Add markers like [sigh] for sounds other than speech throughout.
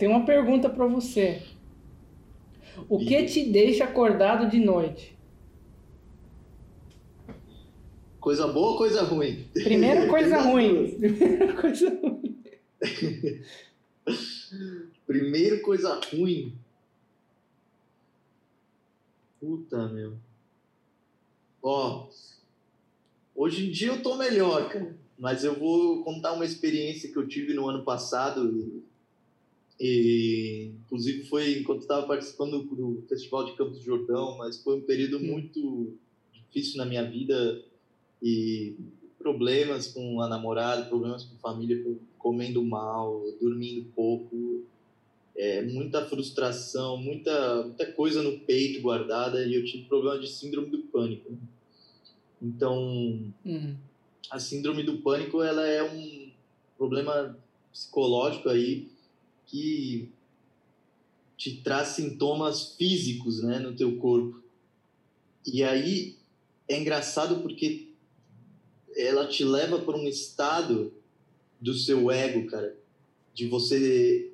Tem uma pergunta para você. O que te deixa acordado de noite? Coisa boa ou coisa ruim? Primeiro coisa ruim. Primeiro coisa ruim. [laughs] Primeiro coisa ruim. Puta, meu. Ó, hoje em dia eu tô melhor, cara. Mas eu vou contar uma experiência que eu tive no ano passado. E, inclusive foi enquanto estava participando do Festival de Campos do Jordão, mas foi um período hum. muito difícil na minha vida e problemas com a namorada, problemas com a família, comendo mal, dormindo pouco, é, muita frustração, muita, muita coisa no peito guardada e eu tive problema de síndrome do pânico. Então, hum. a síndrome do pânico ela é um problema psicológico aí que te traz sintomas físicos, né, no teu corpo. E aí é engraçado porque ela te leva para um estado do seu ego, cara, de você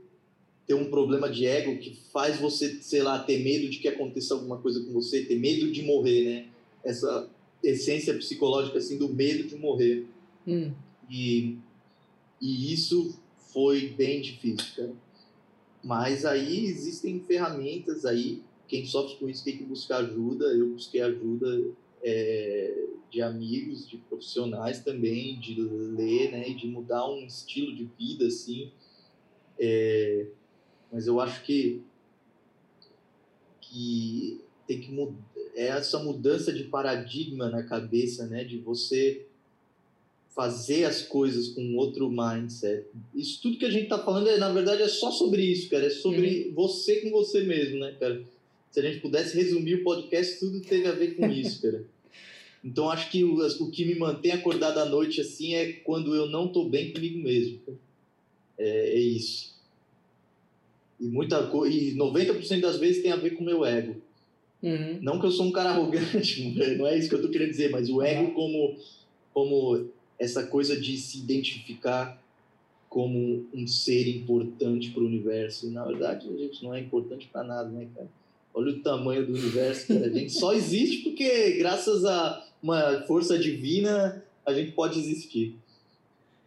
ter um problema de ego que faz você, sei lá, ter medo de que aconteça alguma coisa com você, ter medo de morrer, né? Essa essência psicológica assim do medo de morrer. Hum. E e isso foi bem difícil, cara. Mas aí existem ferramentas aí, quem sofre com isso tem que buscar ajuda. Eu busquei ajuda é, de amigos, de profissionais também, de ler, né, de mudar um estilo de vida, assim. É, mas eu acho que que tem que mudar é essa mudança de paradigma na cabeça, né, de você fazer as coisas com outro mindset. Isso tudo que a gente está falando, é, na verdade, é só sobre isso, cara. É sobre uhum. você com você mesmo, né, cara? Se a gente pudesse resumir o podcast, tudo teve a ver com [laughs] isso, cara. Então acho que o, o que me mantém acordado à noite assim é quando eu não estou bem comigo mesmo. É, é isso. E muita e 90% das vezes tem a ver com o meu ego. Uhum. Não que eu sou um cara [laughs] arrogante, [laughs] não é isso que eu estou querendo dizer, mas o ego como como essa coisa de se identificar como um ser importante para o universo. E, na verdade, a gente não é importante para nada, né, cara? Olha o tamanho do universo, cara. A gente só existe porque, graças a uma força divina, a gente pode existir.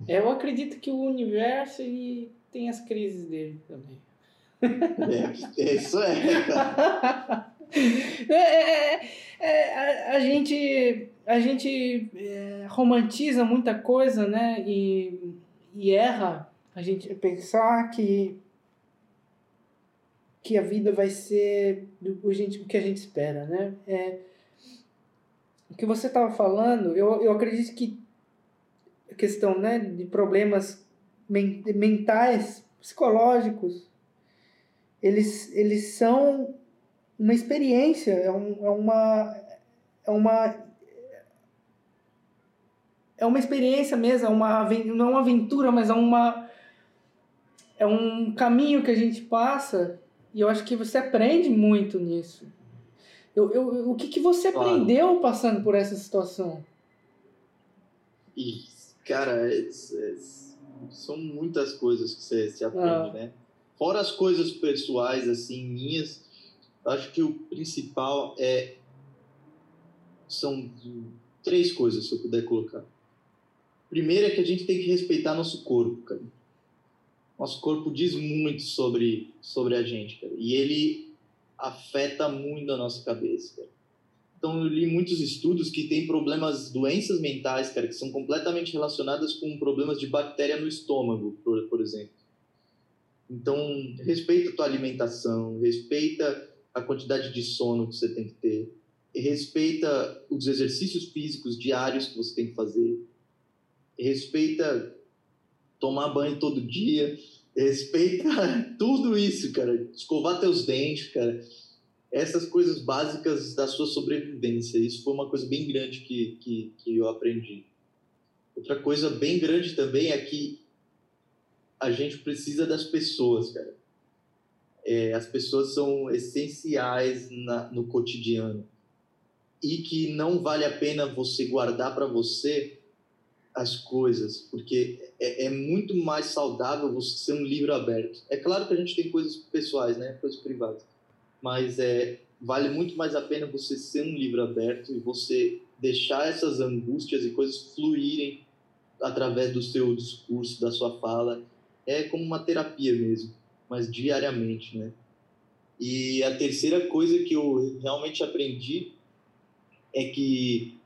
Eu acredito que o universo ele tem as crises dele também. É, isso é. [laughs] é, é, é, é a, a, gente, a gente é, romantiza muita coisa, né? E, e erra a gente pensar que que a vida vai ser do, gente, o que a gente espera, né? É, o que você estava falando, eu, eu acredito que a questão né, de problemas mentais, psicológicos, eles, eles são uma experiência, é, um, é uma é uma é uma experiência mesmo, é uma não é uma aventura, mas é uma é um caminho que a gente passa e eu acho que você aprende muito nisso. Eu, eu, o que, que você claro. aprendeu passando por essa situação? E, cara, é, é, são muitas coisas que você, você aprende, ah. né? Fora as coisas pessoais, assim, minhas, acho que o principal é. São três coisas, se eu puder colocar. Primeiro é que a gente tem que respeitar nosso corpo, cara. Nosso corpo diz muito sobre, sobre a gente, cara. E ele afeta muito a nossa cabeça, cara. Então eu li muitos estudos que tem problemas, doenças mentais, cara, que são completamente relacionadas com problemas de bactéria no estômago, por, por exemplo. Então, respeita a tua alimentação, respeita a quantidade de sono que você tem que ter, respeita os exercícios físicos diários que você tem que fazer, respeita tomar banho todo dia, respeita [laughs] tudo isso, cara. Escovar teus dentes, cara. Essas coisas básicas da sua sobrevivência. Isso foi uma coisa bem grande que, que, que eu aprendi. Outra coisa bem grande também é que a gente precisa das pessoas, cara. É, as pessoas são essenciais na, no cotidiano e que não vale a pena você guardar para você as coisas, porque é, é, muito mais saudável você ser um livro aberto. É claro que a gente tem coisas pessoais, né, coisas privadas, mas é vale muito mais a pena você ser um livro aberto e você deixar essas angústias e coisas fluírem através do seu discurso, da sua fala é como uma terapia mesmo, mas diariamente, né? E a terceira coisa que eu realmente aprendi é que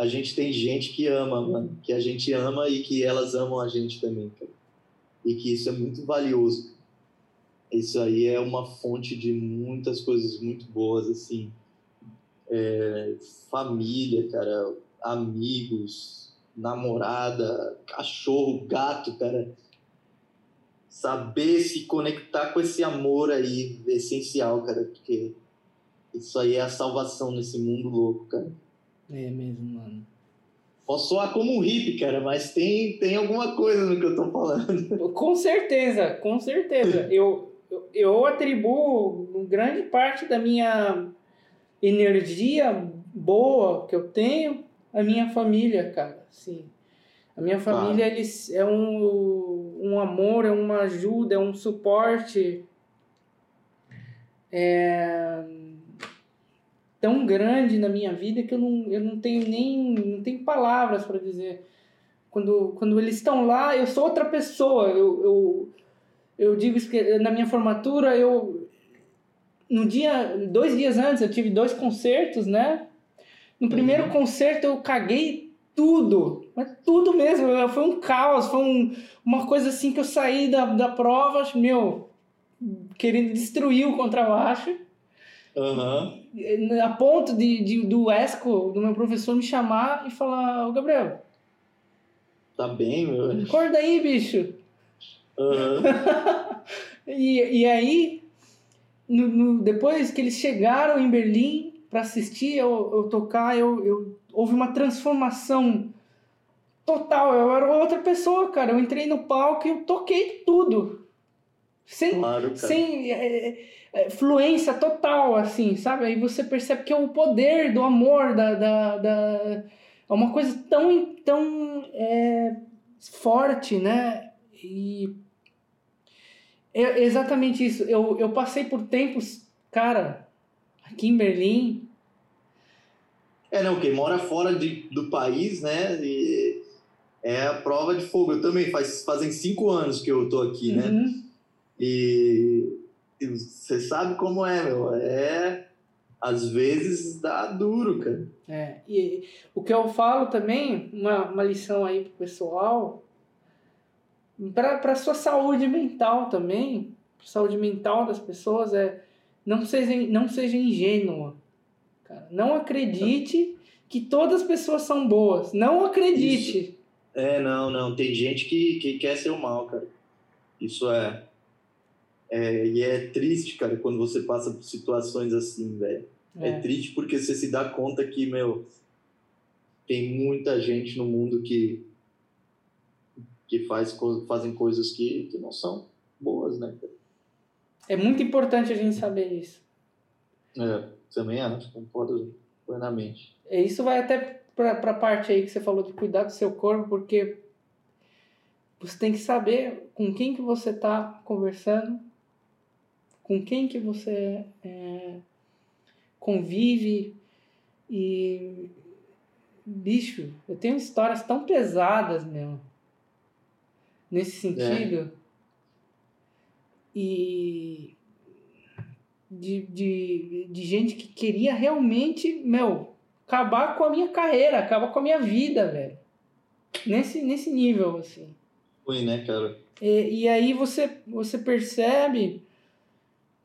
a gente tem gente que ama, mano, que a gente ama e que elas amam a gente também, cara. E que isso é muito valioso. Isso aí é uma fonte de muitas coisas muito boas, assim. É, família, cara, amigos, namorada, cachorro, gato, cara saber se conectar com esse amor aí essencial, cara, porque isso aí é a salvação nesse mundo louco, cara. É mesmo, mano. Posso soar como um hippie, cara, mas tem, tem alguma coisa no que eu tô falando. [laughs] Com certeza, com certeza. eu, eu, atribuo grande parte da minha energia boa que eu tenho à minha família, cara. Sim. A minha família, eles é um, um amor, é uma ajuda, é um suporte é, tão grande na minha vida que eu não, eu não tenho nem não tenho palavras para dizer. Quando, quando eles estão lá, eu sou outra pessoa. Eu, eu, eu digo que na minha formatura, eu no dia, dois dias antes, eu tive dois concertos, né? No primeiro uhum. concerto eu caguei tudo, mas tudo mesmo. Foi um caos, foi um, uma coisa assim que eu saí da, da prova, meu, querendo destruir o contrabaixo. Uhum. A ponto de, de, do ESCO, do meu professor, me chamar e falar: Ô Gabriel, tá bem, meu? Acorda aí, bicho. Uhum. [laughs] e, e aí, no, no, depois que eles chegaram em Berlim para assistir eu, eu tocar, eu, eu houve uma transformação total. Eu era outra pessoa, cara. Eu entrei no palco e eu toquei tudo. Sem, claro, sem é, é, fluência total, assim, sabe? Aí você percebe que é o poder do amor, da, da, da é uma coisa tão, tão é, forte, né? E é exatamente isso. Eu, eu passei por tempos, cara, aqui em Berlim, é, não, quem mora fora de, do país, né? E é a prova de fogo. Eu também, faz, fazem cinco anos que eu tô aqui, né? Uhum. E, e você sabe como é, meu. É. Às vezes dá duro, cara. É, e o que eu falo também, uma, uma lição aí pro pessoal, para sua saúde mental também, saúde mental das pessoas, é não seja, não seja ingênua cara. Não acredite que todas as pessoas são boas. Não acredite. Isso. É, não, não. Tem gente que, que quer ser o mal, cara. Isso é, é. E é triste, cara, quando você passa por situações assim, velho. É. é triste porque você se dá conta que, meu, tem muita gente no mundo que que faz, fazem coisas que, que não são boas, né? É muito importante a gente saber isso. É. Também acho, concordo plenamente. É, isso vai até para a parte aí que você falou de cuidar do seu corpo, porque você tem que saber com quem que você está conversando, com quem que você é, convive e bicho, eu tenho histórias tão pesadas, meu, nesse sentido. É. E de, de, de gente que queria realmente, meu, acabar com a minha carreira, acabar com a minha vida, velho. Nesse, nesse nível, assim. Foi, né, cara? E, e aí você, você percebe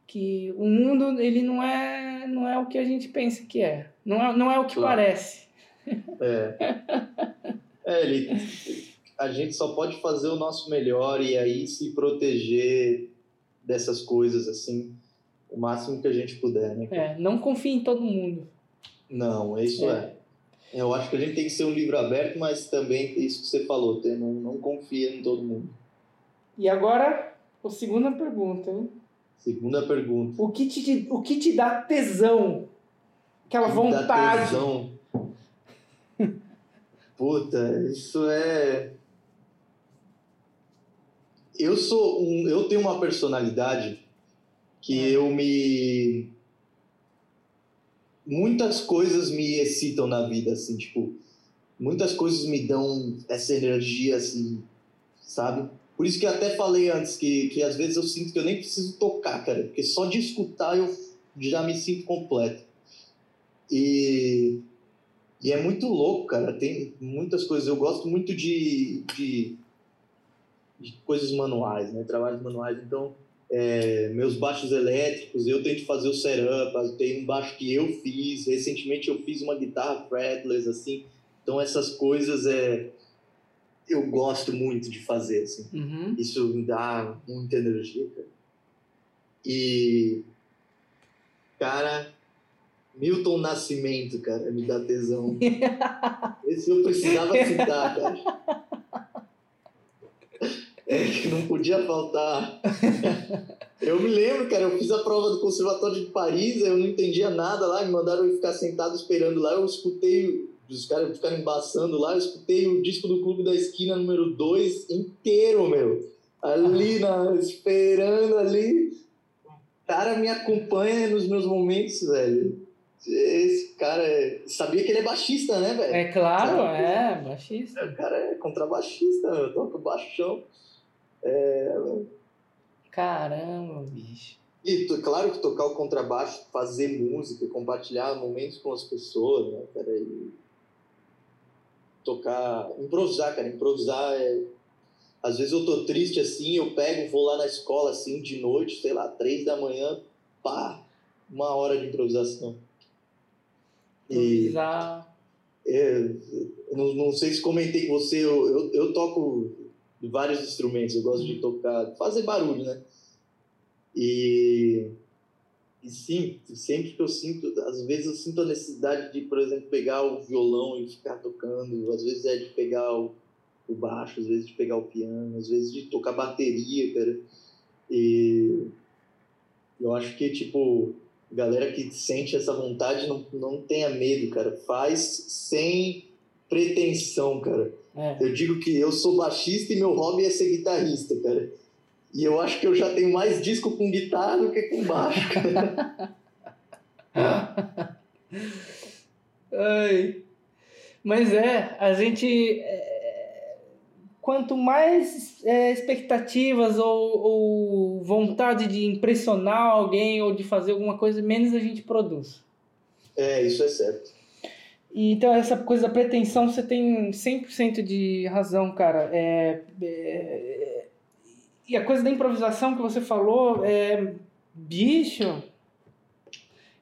que o mundo ele não é, não é o que a gente pensa que é. Não é, não é o que Claro. parece. É. [laughs] É, ele, a gente só pode fazer o nosso melhor e aí se proteger dessas coisas, assim, o máximo que a gente puder, né? É, não confie em todo mundo. Não, isso é. Eu acho que a gente tem que ser um livro aberto, mas também isso que você falou, não, não confia em todo mundo. E agora, a segunda pergunta, hein? Segunda pergunta. O que te, o que te dá tesão? Aquela dá vontade. tesão. [laughs] Puta, isso é. Eu sou um. Eu tenho uma personalidade que Hum. eu me. Muitas coisas me excitam na vida, assim, tipo. Muitas coisas me dão essa energia, assim, sabe? Por isso que eu até falei antes que, que às vezes eu sinto que eu nem preciso tocar, cara, porque só de escutar eu já me sinto completo. E, e é muito louco, cara. Tem muitas coisas. Eu gosto muito de, de, de coisas manuais, né? Trabalhos manuais. Então, é, meus baixos elétricos, eu tento fazer o setup. Tem um baixo que eu fiz. Recentemente eu fiz uma guitarra fretless, assim. Então, essas coisas é, eu gosto muito de fazer, assim. Uhum. Isso me dá muita energia, cara. E. Cara, Milton Nascimento, cara, me dá tesão. [laughs] Esse eu precisava citar, cara. É que não podia faltar. Eu me lembro, cara, eu fiz a prova do Conservatório de Paris, eu não entendia nada lá, me mandaram eu ficar sentado esperando lá, eu escutei os caras ficaram embaçando lá, eu escutei o disco do Clube da Esquina número 2 inteiro, meu. Ali, na, esperando ali. O cara me acompanha nos meus momentos, velho. Esse cara é... Sabia que ele é baixista, né, velho? É claro, Sabe? é, baixista. O cara é contrabaixista, meu. Toca baixão. É... Caramba, bicho. E to- claro que tocar o contrabaixo, fazer música, compartilhar momentos com as pessoas, né, cara? E tocar, improvisar, cara, improvisar é... Às vezes eu tô triste assim, eu pego, vou lá na escola assim, de noite, sei lá, três da manhã, pá, uma hora de improvisação. E Improvisar. é, eu não, não sei se comentei com você, eu, eu, eu toco vários instrumentos, eu gosto de tocar, fazer barulho, né? E, e sim, sempre que eu sinto, às vezes eu sinto a necessidade de, por exemplo, pegar o violão e ficar tocando, às vezes é de pegar o, o baixo, às vezes de pegar o piano, às vezes de tocar bateria, cara. E eu acho que, tipo, galera que sente essa vontade não, não tenha medo, cara. Faz sem pretensão, cara. É. Eu digo que eu sou baixista e meu hobby é ser guitarrista, cara. E eu acho que eu já tenho mais disco com guitarra do que com baixo, cara. Ai. Mas é, a gente. é, quanto mais é, expectativas ou, ou vontade de impressionar alguém ou de fazer alguma coisa, menos a gente produz. É, isso é certo. E, então, essa coisa da pretensão, você tem 100% de razão, cara. É, é, e a coisa da improvisação que você falou, é, bicho,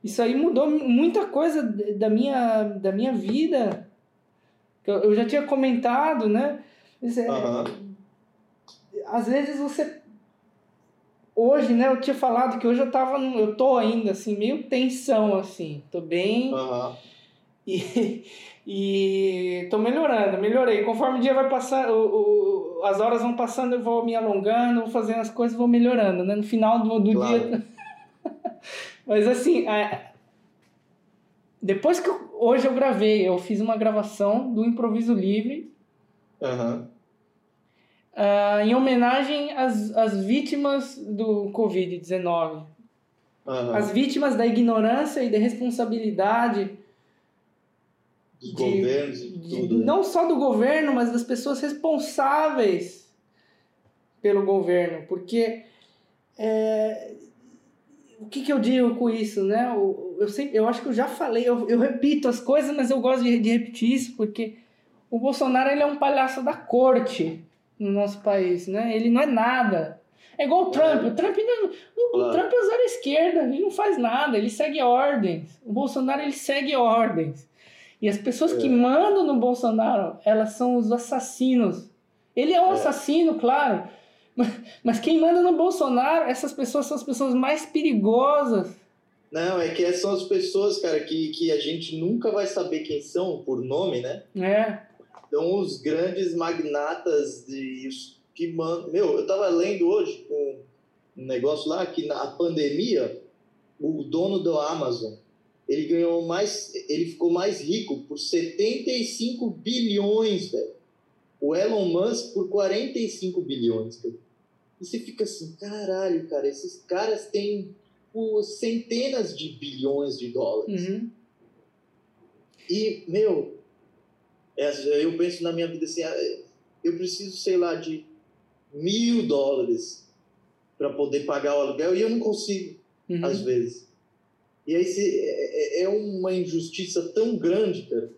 isso aí mudou muita coisa da minha, da minha vida. Eu, já tinha comentado, né? Mas, é, Aham. Às vezes você. Hoje, né? Eu tinha falado que hoje eu tava. Eu tô ainda, assim, meio tensão, assim. Tô bem. Aham. [laughs] E, e tô melhorando, melhorei. Conforme o dia vai passando, o, o- as horas vão passando, eu vou me alongando, vou fazendo as coisas, vou melhorando, né? No final do, do Claro. dia. [laughs] Mas assim, é, depois que eu- hoje eu gravei, eu fiz uma gravação do Improviso Livre Aham. ah, em homenagem às, às vítimas do Covid-19. Aham. As vítimas da ignorância e da responsabilidade de- governos e tudo. né? não só do governo, mas das pessoas responsáveis pelo governo, porque é, o que, que eu digo com isso, né? Eu, eu, sempre, eu acho que eu já falei, eu, eu repito as coisas, mas eu gosto de, de repetir isso porque o Bolsonaro ele é um palhaço da corte no nosso país, né? Ele não é nada. É igual o Trump. O Trump, não, o, Trump é zero esquerda, ele não faz nada, ele segue ordens. O Bolsonaro ele segue ordens. E as pessoas é. que mandam no Bolsonaro, elas são os assassinos. Ele é um é. assassino, claro. Mas, mas quem manda no Bolsonaro, essas pessoas são as pessoas mais perigosas. Não, é que são as pessoas, cara, que, que a gente nunca vai saber quem são por nome, né? É. Então, os grandes magnatas de, que mandam. Meu, eu tava lendo hoje um negócio lá que na pandemia, o dono do Amazon ele ganhou mais, ele ficou mais rico por 75 bilhões, velho. O Elon Musk por 45 bilhões. E você fica assim, caralho, cara, esses caras têm por centenas de bilhões de dólares. Uhum. E, meu, é, eu penso na minha vida assim, ah, eu preciso, sei lá, de mil dólares para poder pagar o aluguel e eu não consigo, uhum. às vezes. E aí se, é, é, é uma injustiça tão grande, cara,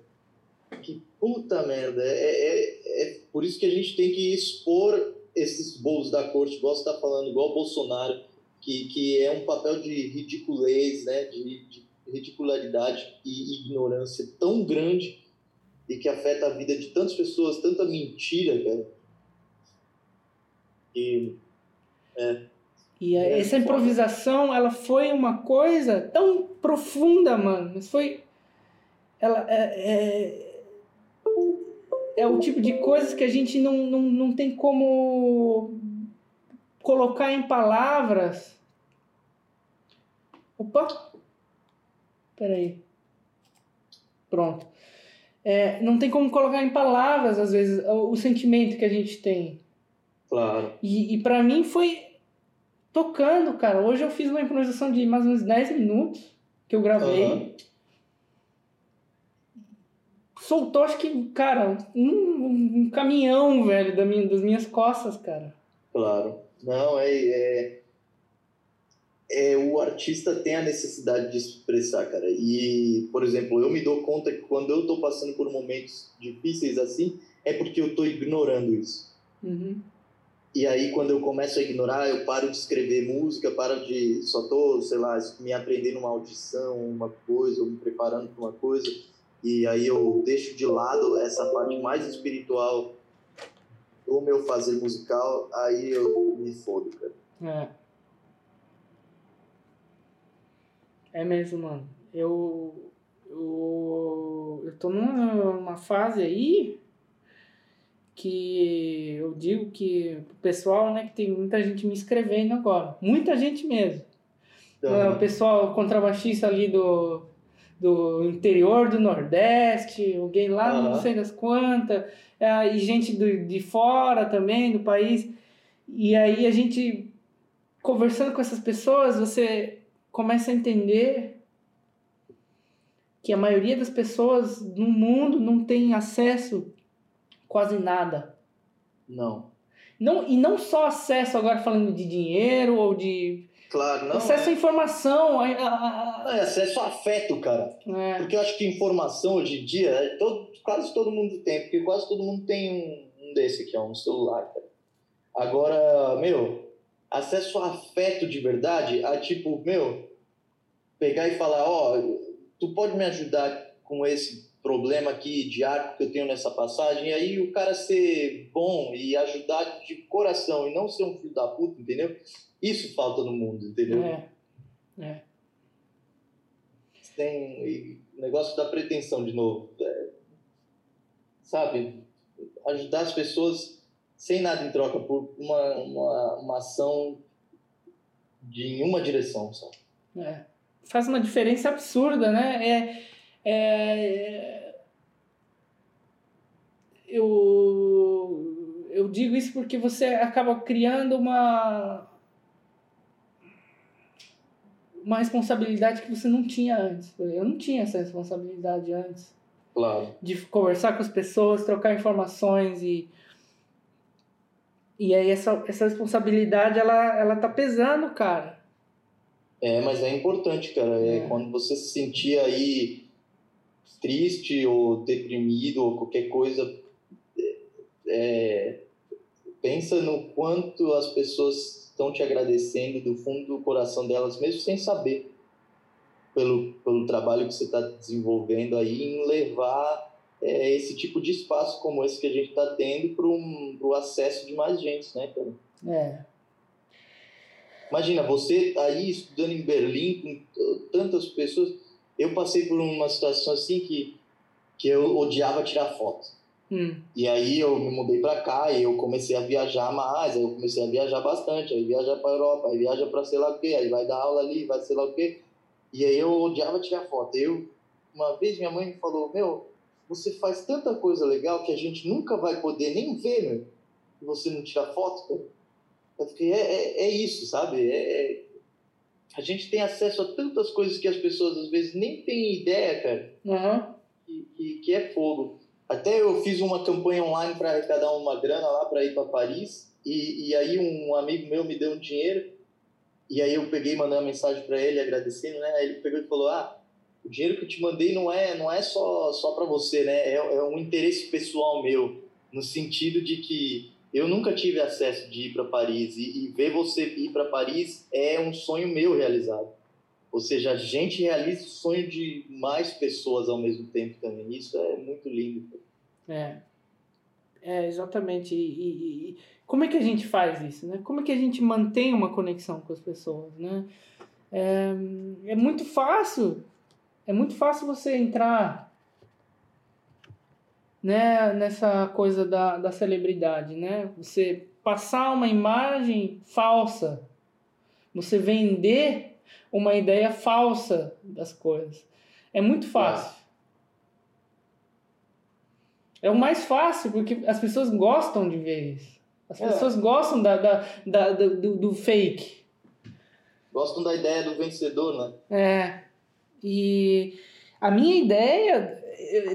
que puta merda. É, é, é por isso que a gente tem que expor esses bolos da corte, igual você está falando, igual o Bolsonaro, que, que é um papel de ridiculez, né, de, de ridicularidade e ignorância tão grande e que afeta a vida de tantas pessoas, tanta mentira, cara. E, é, e é, essa improvisação, ela foi uma coisa tão profunda, mano. Mas foi. Ela é, é, é o tipo de coisas que a gente não, não, não tem como colocar em palavras. Opa! Peraí. Pronto. É, não tem como colocar em palavras, às vezes, o, o sentimento que a gente tem. Claro. E, e para mim foi tocando, cara. Hoje eu fiz uma improvisação de mais ou menos 10 minutos que eu gravei. Uhum. Soltou, acho que, cara, um, um caminhão, velho, da minha, das minhas costas, cara. Claro. Não, é, é, é, O artista tem a necessidade de expressar, cara. E, por exemplo, eu me dou conta que quando eu tô passando por momentos difíceis assim, é porque eu tô ignorando isso. Uhum. E aí, quando eu começo a ignorar, eu paro de escrever música, paro de. Só tô, sei lá, me aprendendo uma audição, uma coisa, ou me preparando para uma coisa. E aí eu deixo de lado essa parte mais espiritual do meu fazer musical, aí eu me fodo, cara. É. É mesmo, mano. Eu. Eu, eu tô numa fase aí que eu digo que o pessoal, né, que tem muita gente me escrevendo agora, muita gente mesmo. Uhum. O pessoal contrabaixista ali do, do interior do Nordeste, alguém lá uhum. não sei das quantas, é, e gente do, de fora também do país. E aí a gente conversando com essas pessoas, você começa a entender que a maioria das pessoas no mundo não tem acesso quase nada. Não. não. E não só acesso, agora falando de dinheiro ou de. Claro, não. Acesso à informação. A. É, acesso a afeto, cara. É. Porque eu acho que informação hoje em dia, é todo, quase todo mundo tem, porque quase todo mundo tem um, um desse aqui, ó, um celular, cara. Agora, meu, acesso a afeto de verdade, a tipo, meu, pegar e falar, ó, oh, tu pode me ajudar com esse problema aqui de arco que eu tenho nessa passagem, e aí o cara ser bom e ajudar de coração e não ser um filho da puta, entendeu? Isso falta no mundo, entendeu? É. É. Tem negócio da pretensão de novo. É, sabe? Ajudar as pessoas sem nada em troca por uma, uma, uma ação de em uma direção só. É. Faz uma diferença absurda, né? É, é, eu, eu digo isso porque você acaba criando uma uma responsabilidade que você não tinha antes. Eu não tinha essa responsabilidade antes. Claro. De conversar com as pessoas, trocar informações e e aí essa, essa responsabilidade ela ela tá pesando, cara. É, mas é importante, cara. É, É. quando você se sentir aí triste ou deprimido ou qualquer coisa, é, pensa no quanto as pessoas estão te agradecendo do fundo do coração delas, mesmo sem saber, pelo, pelo trabalho que você está desenvolvendo aí em levar é, esse tipo de espaço como esse que a gente está tendo para o acesso de mais gente, né, cara? É. Imagina, você aí estudando em Berlim com tantas pessoas. Eu passei por uma situação assim que, que eu odiava tirar foto. Hum. E aí eu me mudei pra cá e eu comecei a viajar mais, aí eu comecei a viajar bastante, aí viaja pra Europa, aí viaja pra sei lá o quê, aí vai dar aula ali, vai sei lá o quê. E aí eu odiava tirar foto. Eu, uma vez minha mãe me falou, meu, você faz tanta coisa legal que a gente nunca vai poder nem ver, meu, que você não tira foto, cara. Eu fiquei, é, é, é isso, sabe? É, é- a gente tem acesso a tantas coisas que as pessoas às vezes nem têm ideia, cara Aham. que, que, que é fogo. Até eu fiz uma campanha online para arrecadar uma grana lá para ir para Paris e, e aí um amigo meu me deu um dinheiro e aí eu peguei e mandei uma mensagem para ele agradecendo, né? Aí ele pegou e falou: "Ah, o dinheiro que eu te mandei não é não é só só para você, né? É, é um interesse pessoal meu no sentido de que eu nunca tive acesso de ir para Paris e, e ver você ir para Paris é um sonho meu realizado. Ou seja, a gente realiza o sonho de mais pessoas ao mesmo tempo também. Isso é muito lindo. É. É, exatamente. E, e- como é que a gente faz isso, né? Como é que a gente mantém uma conexão com as pessoas, né? É, é muito fácil. É muito fácil você entrar né, nessa coisa da, da celebridade, né? Você passar uma imagem falsa. Você vender uma ideia falsa das coisas. É muito fácil. É o mais fácil, porque as pessoas gostam de ver isso. As É. pessoas gostam da, da, da- do, do- do fake. Gostam da ideia do vencedor, né? É. E a minha ideia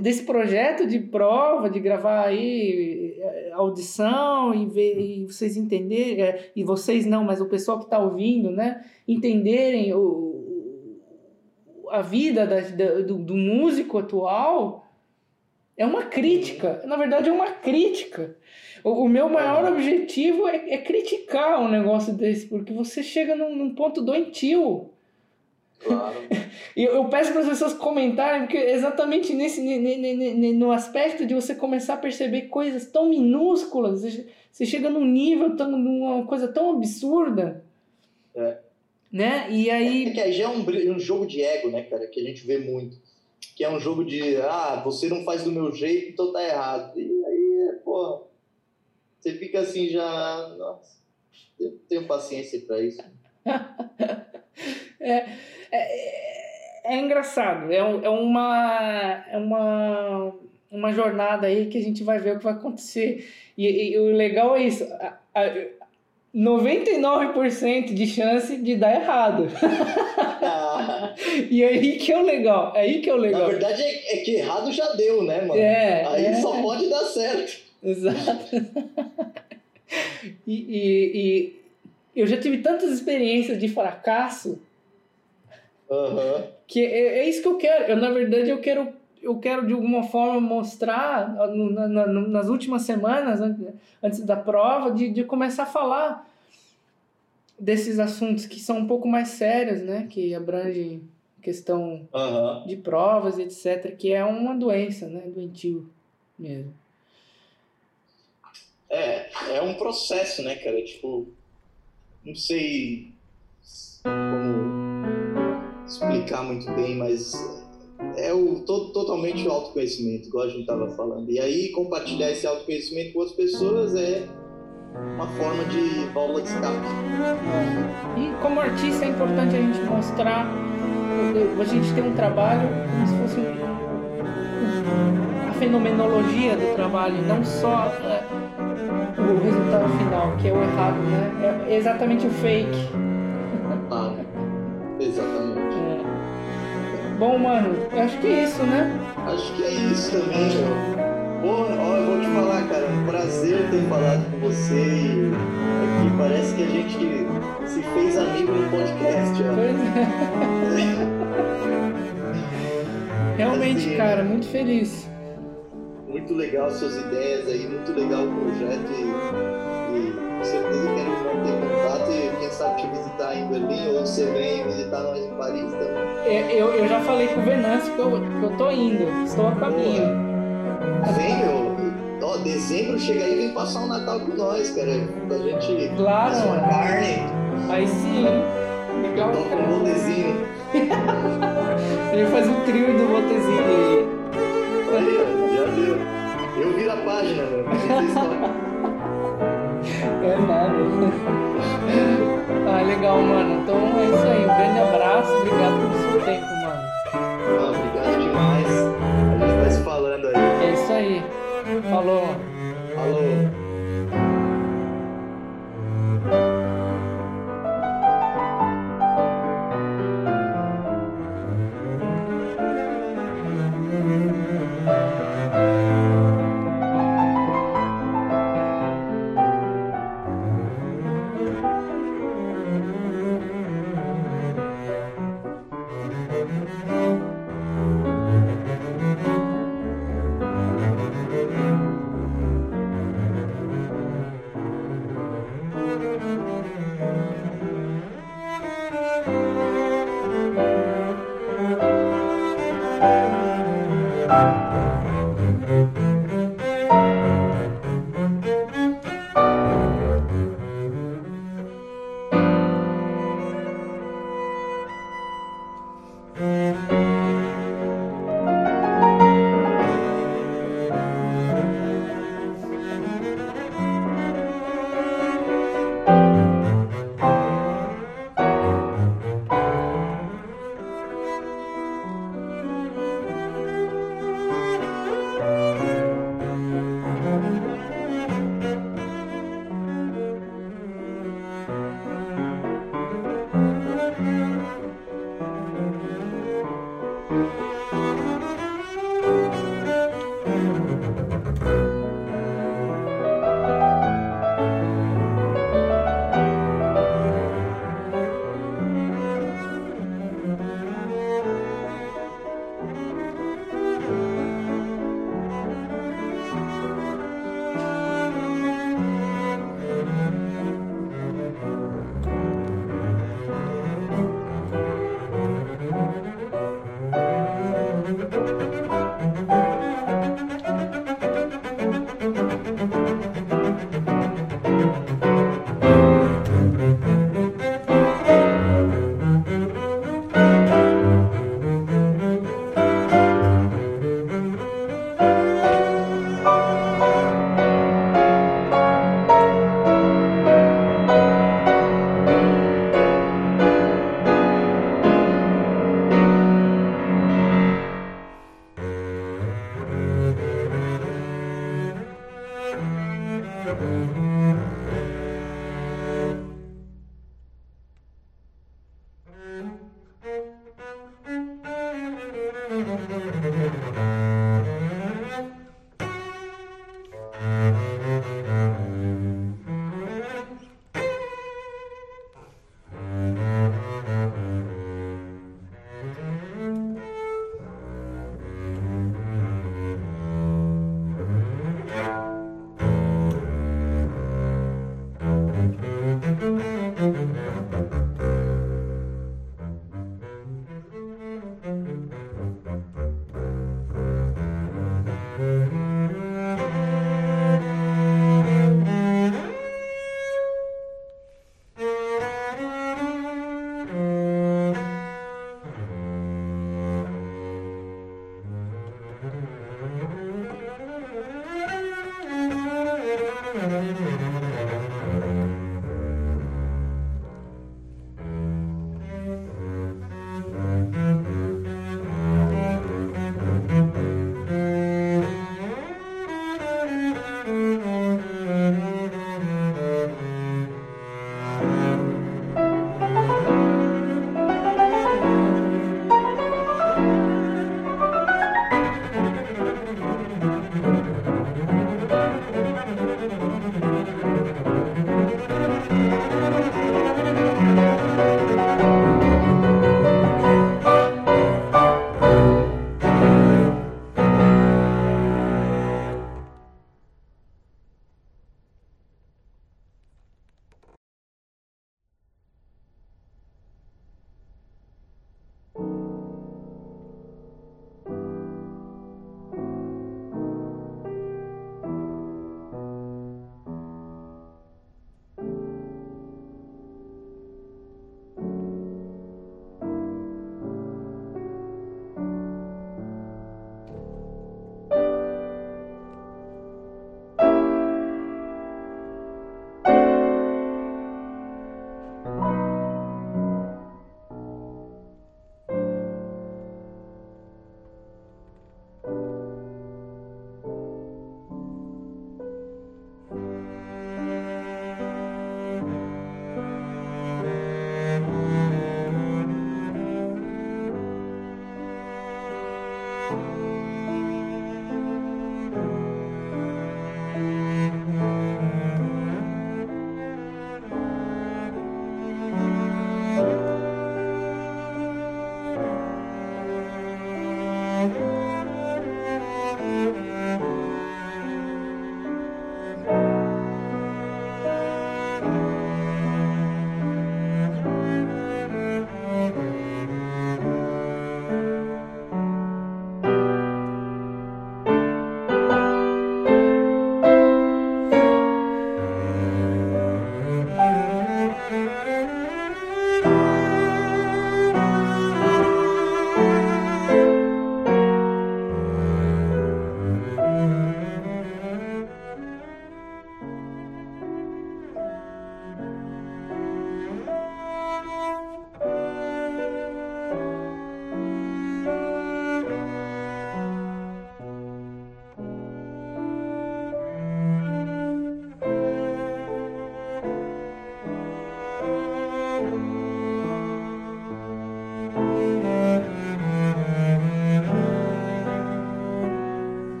desse projeto de prova, de gravar aí eh, audição e ver e vocês entenderem, eh, e vocês não, mas o pessoal que está ouvindo, né? Entenderem o, o- a vida da, da- do, do músico atual é uma crítica. Na verdade, é uma crítica. O, o meu maior objetivo é, é criticar um negócio desse, porque você chega num, num ponto doentio. Claro. [laughs] E eu, eu peço para as pessoas comentarem, porque é exatamente nesse ne- ne- ne- ne- no aspecto de você começar a perceber coisas tão minúsculas, você- chega num nível, tão, numa coisa tão absurda. É. Né? E É aí. que aí já é um, um jogo de ego, né, cara? Que a gente vê muito. Que é um jogo de, ah, você não faz do meu jeito, então tá errado. E aí, porra, você fica assim já, nossa, eu tenho paciência pra isso. [laughs] É, é, é engraçado, é, um- é, uma, é uma, uma jornada aí que a gente vai ver o que vai acontecer. E, e o legal é isso: a, a, 99% de chance de dar errado. Ah, [laughs] E aí que é o legal, é aí que é o na legal. verdade é, é que errado já deu, né, mano? É, aí é. só pode dar certo. Exato. [laughs] E, e, e eu já tive tantas experiências de fracasso Aham. que é, é isso que eu quero. Eu, na verdade, eu quero, eu quero de alguma forma mostrar na- na- nas últimas semanas, an- antes da prova, de, de começar a falar desses assuntos que são um pouco mais sérios, né? Que abrangem questão Aham. de provas, etc., que é uma doença, né? Doentio mesmo. É, é um processo, né, cara? Tipo, não sei como explicar muito bem, mas é o to- totalmente o autoconhecimento, igual a gente tava falando. E aí compartilhar esse autoconhecimento com as pessoas é uma forma de válvula de escape. E como artista é importante a gente mostrar, a gente tem um trabalho como se fosse a fenomenologia do trabalho, não só é, o resultado final, que é o errado, né? É exatamente o fake. Bom, mano, eu acho que é isso, né? Acho que é isso também. Pô, ó, eu vou te falar, cara, um prazer ter falado com você e aqui parece que a gente se fez amigo no podcast. Ó. Pois é. [laughs] Realmente, Assim, cara, muito feliz. Muito legal suas ideias aí, muito legal o projeto e, e com certeza quero sabe te visitar em Berlim ou você vem visitar nós em Paris também. É, Eu, eu já falei com o Venâncio que eu, que eu tô indo, estou a caminho. Vem, meu. Ó, dezembro chega aí e vem passar o Natal com nós, cara. Pra gente Claro, fazer uma carne, Aí sim, legal, toca um botezinho. [laughs] Ele faz o trio do botezinho dele. Aí, ó, já deu. Eu viro a página, tocam. [laughs] É nada. Ah, legal, mano. Então é isso aí. Um grande abraço. Obrigado pelo seu tempo, mano. Ah, obrigado demais. A gente vai se falando aí. É isso aí. Falou, mano. Falou.